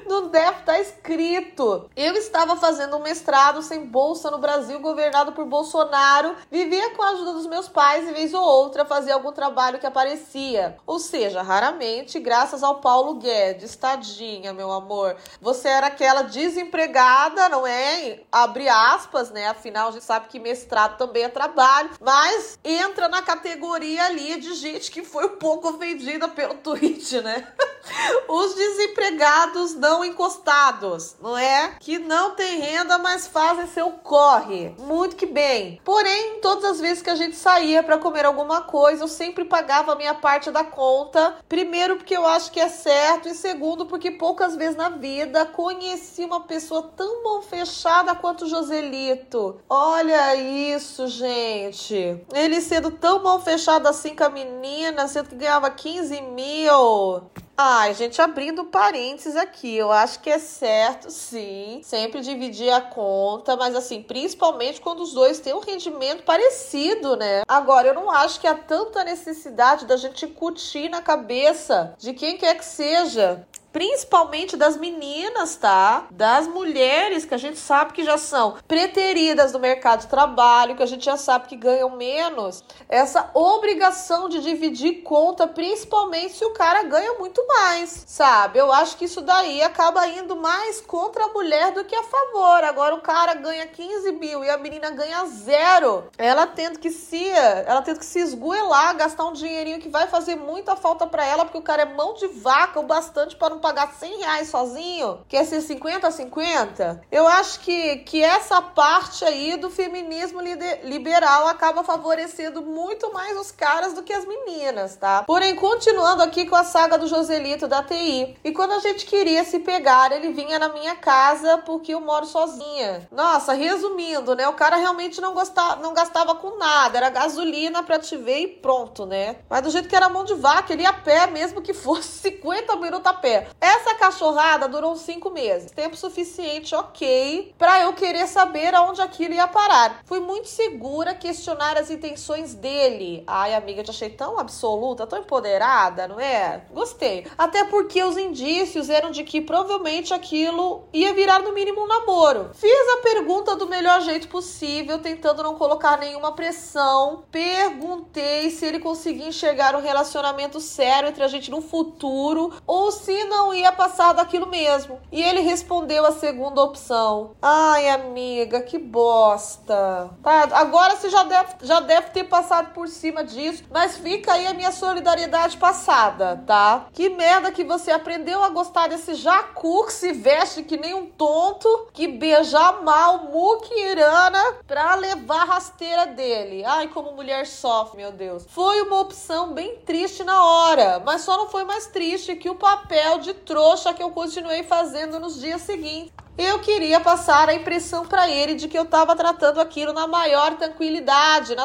Não deve estar tá escrito. Eu estava fazendo um mestrado sem bolsa no Brasil, governado por Bolsonaro. Vivia com a ajuda dos meus pais e, vez ou outra, fazia algum trabalho que aparecia. Ou seja, raramente, graças ao Paulo Guedes. Tadinha, meu amor. Você era aquela desempregada, não é? Abre aspas, né? Afinal, a gente sabe que mestrado também é trabalho. Mas entra na categoria ali de gente que foi um pouco ofendida pelo tweet, né? Os desempregados não encostados, não é? Que não tem renda, mas fazem seu corre. Muito que bem. Porém, todas as vezes que a gente saía para comer alguma coisa, eu sempre pagava a minha parte da conta. Primeiro, porque eu acho que é certo, e segundo, porque poucas vezes na vida conheci uma pessoa tão bom fechada quanto o Joselito. Olha isso, gente. Ele sendo tão bom fechado assim com a menina, sendo que ganhava 15 mil. Ai, gente, abrindo parênteses aqui, eu acho que é certo, sim, sempre dividir a conta, mas assim, principalmente quando os dois têm um rendimento parecido, né? Agora, eu não acho que há tanta necessidade da gente incutir na cabeça de quem quer que seja principalmente das meninas, tá? Das mulheres que a gente sabe que já são preteridas no mercado de trabalho, que a gente já sabe que ganham menos. Essa obrigação de dividir conta, principalmente se o cara ganha muito mais, sabe? Eu acho que isso daí acaba indo mais contra a mulher do que a favor. Agora o cara ganha 15 mil e a menina ganha zero. Ela tendo que se, ela tendo que se esgoelar, gastar um dinheirinho que vai fazer muita falta para ela, porque o cara é mão de vaca o bastante para não pagar 100 reais sozinho, quer ser 50 a 50, eu acho que, que essa parte aí do feminismo liberal acaba favorecendo muito mais os caras do que as meninas, tá? Porém, continuando aqui com a saga do Joselito da TI. E quando a gente queria se pegar, ele vinha na minha casa porque eu moro sozinha. Nossa, resumindo, né? O cara realmente não, gostava, não gastava com nada, era gasolina pra te ver e pronto, né? Mas do jeito que era mão de vaca, ele ia a pé, mesmo que fosse 50 minutos a pé. Essa cachorrada durou cinco meses. Tempo suficiente, ok, para eu querer saber aonde aquilo ia parar. Fui muito segura questionar as intenções dele. Ai, amiga, te achei tão absoluta, tão empoderada, não é? Gostei. Até porque os indícios eram de que provavelmente aquilo ia virar no mínimo um namoro. Fiz a pergunta do melhor jeito possível, tentando não colocar nenhuma pressão. Perguntei se ele conseguia enxergar um relacionamento sério entre a gente no futuro ou se não não ia passar daquilo mesmo. E ele respondeu a segunda opção. Ai, amiga, que bosta. Tá, agora você já deve, já deve ter passado por cima disso, mas fica aí a minha solidariedade passada, tá? Que merda que você aprendeu a gostar desse jacu que se veste que nem um tonto, que beija mal muquirana pra levar a rasteira dele. Ai, como mulher sofre, meu Deus. Foi uma opção bem triste na hora, mas só não foi mais triste que o papel de trouxa que eu continuei fazendo nos dias seguintes eu queria passar a impressão para ele de que eu estava tratando aquilo na maior tranquilidade,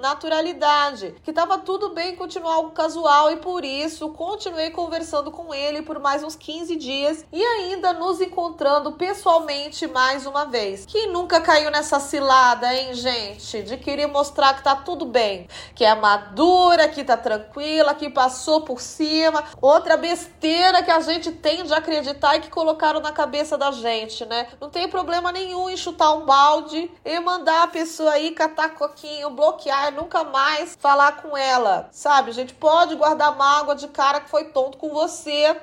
naturalidade, que estava tudo bem continuar algo casual e por isso continuei conversando com ele por mais uns 15 dias e ainda nos encontrando pessoalmente mais uma vez. Quem nunca caiu nessa cilada, hein, gente? De querer mostrar que tá tudo bem, que é madura, que tá tranquila, que passou por cima. Outra besteira que a gente tem de acreditar e que colocaram na cabeça da gente né? Não tem problema nenhum em chutar um balde e mandar a pessoa aí catar coquinho, bloquear, nunca mais falar com ela, sabe? A gente pode guardar mágoa de cara que foi tonto com você.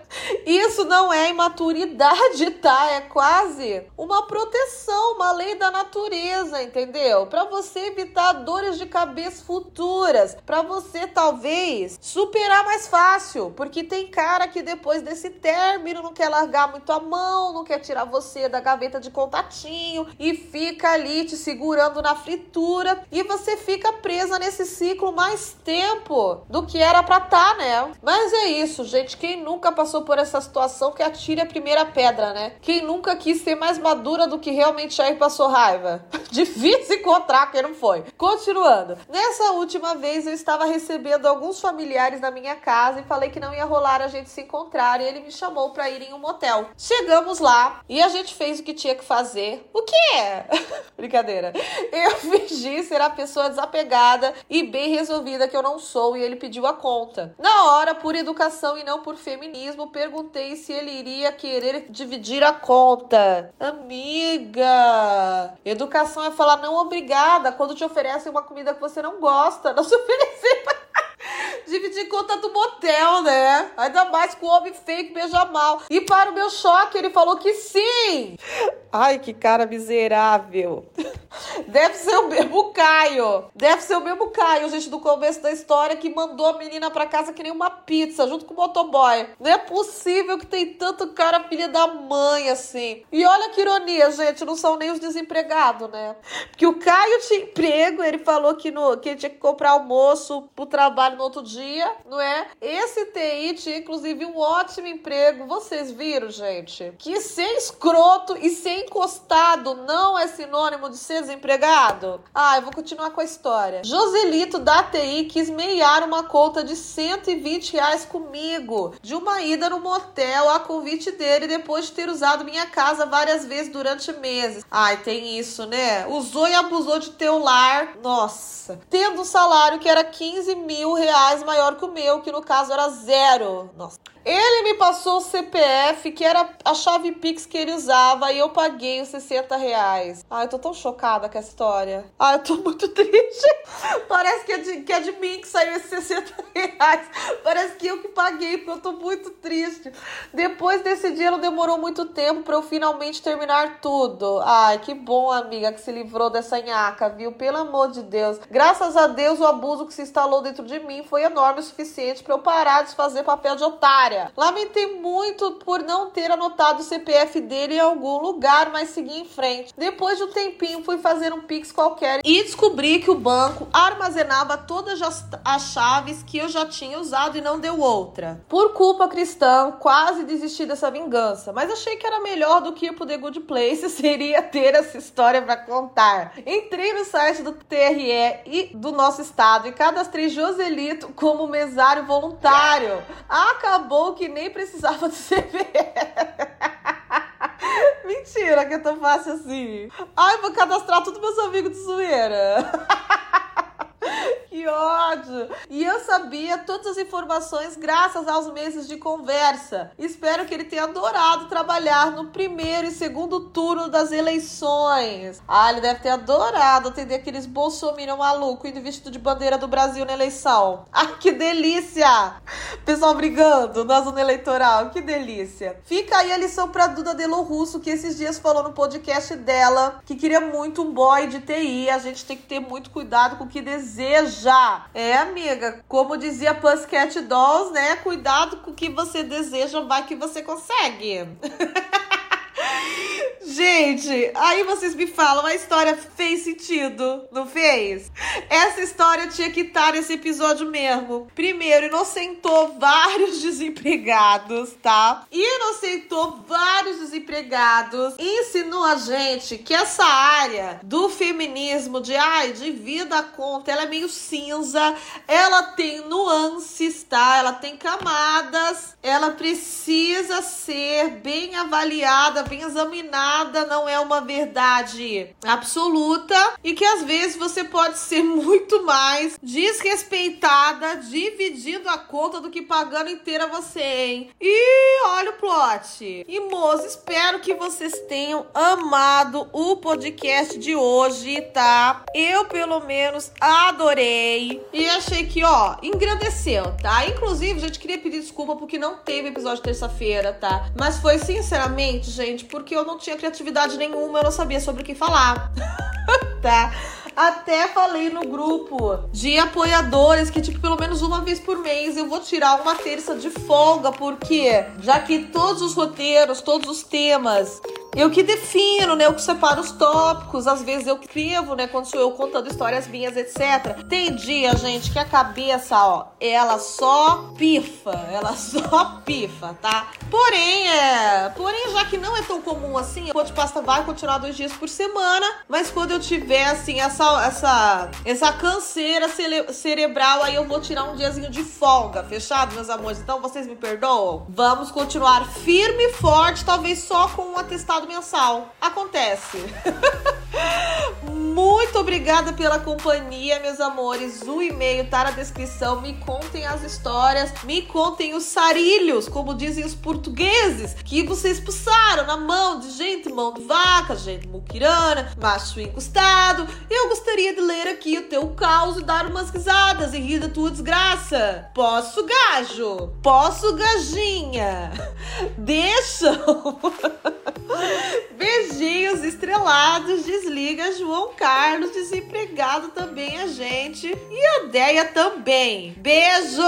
Isso não é imaturidade, tá? É quase uma proteção, uma lei da natureza, entendeu? Para você evitar dores de cabeça futuras, para você talvez superar mais fácil, porque tem cara que depois desse término não quer largar muito a mão, não quer tirar você da gaveta de contatinho e fica ali te segurando na fritura e você fica presa nesse ciclo mais tempo do que era pra tá, né? Mas é isso, gente. Quem nunca passou por essa situação que atire a primeira pedra, né? Quem nunca quis ser mais madura do que realmente já passou raiva? Difícil encontrar quem não foi. Continuando. Nessa última vez eu estava recebendo alguns familiares na minha casa e falei que não ia rolar a gente se encontrar e ele me chamou para ir em um motel. Chegamos lá e a gente fez o que tinha que fazer. O quê? Brincadeira. Eu fingi ser a pessoa desapegada e bem resolvida que eu não sou e ele pediu a conta. Na hora, por educação e não por feminismo, perguntei se ele iria querer dividir a conta. Amiga, educação é falar não obrigada quando te oferecem uma comida que você não gosta. Não se oferecer pra dividir conta do motel, né? Ainda mais com o homem fake beija mal. E para o meu choque, ele falou que sim. Ai, que cara miserável. Deve ser o mesmo Caio. Deve ser o mesmo Caio, gente, do começo da história, que mandou a menina pra casa que nem uma pizza, junto com o motoboy. Não é possível que tem tanto cara filha da mãe, assim. E olha que ironia, gente, não são nem os desempregados, né? Porque o Caio tinha emprego, ele falou que, no, que ele tinha que comprar almoço pro trabalho no outro dia, não é? Esse TI tinha, inclusive, um ótimo emprego. Vocês viram, gente? Que ser escroto e ser encostado não é sinônimo de ser desempregado? Ah, eu vou continuar com a história. Joselito da TI quis meiar uma conta de 120 reais comigo, de uma ida no motel a convite dele depois de ter usado minha casa várias vezes durante meses. Ai, tem isso, né? Usou e abusou de teu lar. Nossa. Tendo um salário que era 15 mil reais maior que o meu, que no caso era zero. Nossa. Ele me passou o CPF, que era a chave Pix que ele usava, e eu paguei os 60 reais. Ai, eu tô tão chocada com essa história. Ai, eu tô muito triste. Parece que é, de, que é de mim que saiu esses 60 reais. Parece que eu que paguei, porque eu tô muito triste. Depois desse dia, não demorou muito tempo para eu finalmente terminar tudo. Ai, que bom, amiga, que se livrou dessa nhaca, viu? Pelo amor de Deus. Graças a Deus, o abuso que se instalou dentro de mim foi enorme o suficiente para eu parar de fazer papel de otário Lamentei muito por não ter anotado o CPF dele em algum lugar, mas segui em frente. Depois de um tempinho, fui fazer um Pix qualquer e descobri que o banco armazenava todas as chaves que eu já tinha usado e não deu outra. Por culpa cristã, quase desisti dessa vingança, mas achei que era melhor do que ir pro The Good Place seria ter essa história para contar. Entrei no site do TRE e do nosso estado e cadastrei Joselito como mesário voluntário. Acabou que nem precisava de CPF. Mentira, que é tão fácil assim. Ai, vou cadastrar todos meus amigos de zoeira. Que ódio. E eu sabia todas as informações graças aos meses de conversa. Espero que ele tenha adorado trabalhar no primeiro e segundo turno das eleições. Ah, ele deve ter adorado atender aqueles bolsominion maluco indo vestido de bandeira do Brasil na eleição. Ah, que delícia! Pessoal brigando na zona eleitoral, que delícia. Fica aí a lição pra Duda Delo Russo, que esses dias falou no podcast dela que queria muito um boy de TI. A gente tem que ter muito cuidado com o que deseja. É, amiga, como dizia Pussycat Dolls, né? Cuidado com o que você deseja, vai que você consegue. Gente, aí vocês me falam, a história fez sentido, não fez? Essa história tinha que estar nesse episódio mesmo. Primeiro, inocentou vários desempregados, tá? Inocentou vários desempregados. Ensinou a gente que essa área do feminismo, de ai, de vida conta, ela é meio cinza, ela tem nuances, tá? Ela tem camadas, ela precisa ser bem avaliada, bem examinada, não é uma verdade absoluta e que às vezes você pode ser muito mais desrespeitada dividindo a conta do que pagando inteira você, hein? E olha o plot. E moço, espero que vocês tenham amado o podcast de hoje, tá? Eu pelo menos adorei e achei que, ó, engrandeceu, tá? Inclusive, gente, queria pedir desculpa porque não teve episódio terça-feira, tá? Mas foi sinceramente, gente, porque eu não tinha criatividade nenhuma, eu não sabia sobre o que falar. tá? Até falei no grupo de apoiadores que, tipo, pelo menos uma vez por mês eu vou tirar uma terça de folga, porque já que todos os roteiros, todos os temas eu que defino, né? Eu que separo os tópicos. Às vezes eu escrevo, né? Quando sou eu contando histórias minhas, etc. Tem dia, gente, que a cabeça, ó, ela só pifa. Ela só pifa, tá? Porém, é. Porém, já que não é tão comum assim, o de pasta vai continuar dois dias por semana. Mas quando eu tiver, assim, essa, essa, essa canseira cere cerebral, aí eu vou tirar um diazinho de folga. Fechado, meus amores? Então vocês me perdoam? Vamos continuar firme e forte, talvez só com um atestado mensal. Acontece. Muito obrigada pela companhia, meus amores. O e-mail tá na descrição. Me contem as histórias, me contem os sarilhos, como dizem os portugueses, que vocês expulsaram na mão de gente, mão de vaca, gente muquirana, macho encostado. Eu gostaria de ler aqui o teu caos e dar umas risadas e rir da tua desgraça. Posso, gajo? Posso, gajinha? Deixa. Beijinhos estrelados, desliga João Carlos, desempregado também a gente. E a Deia também. Beijo!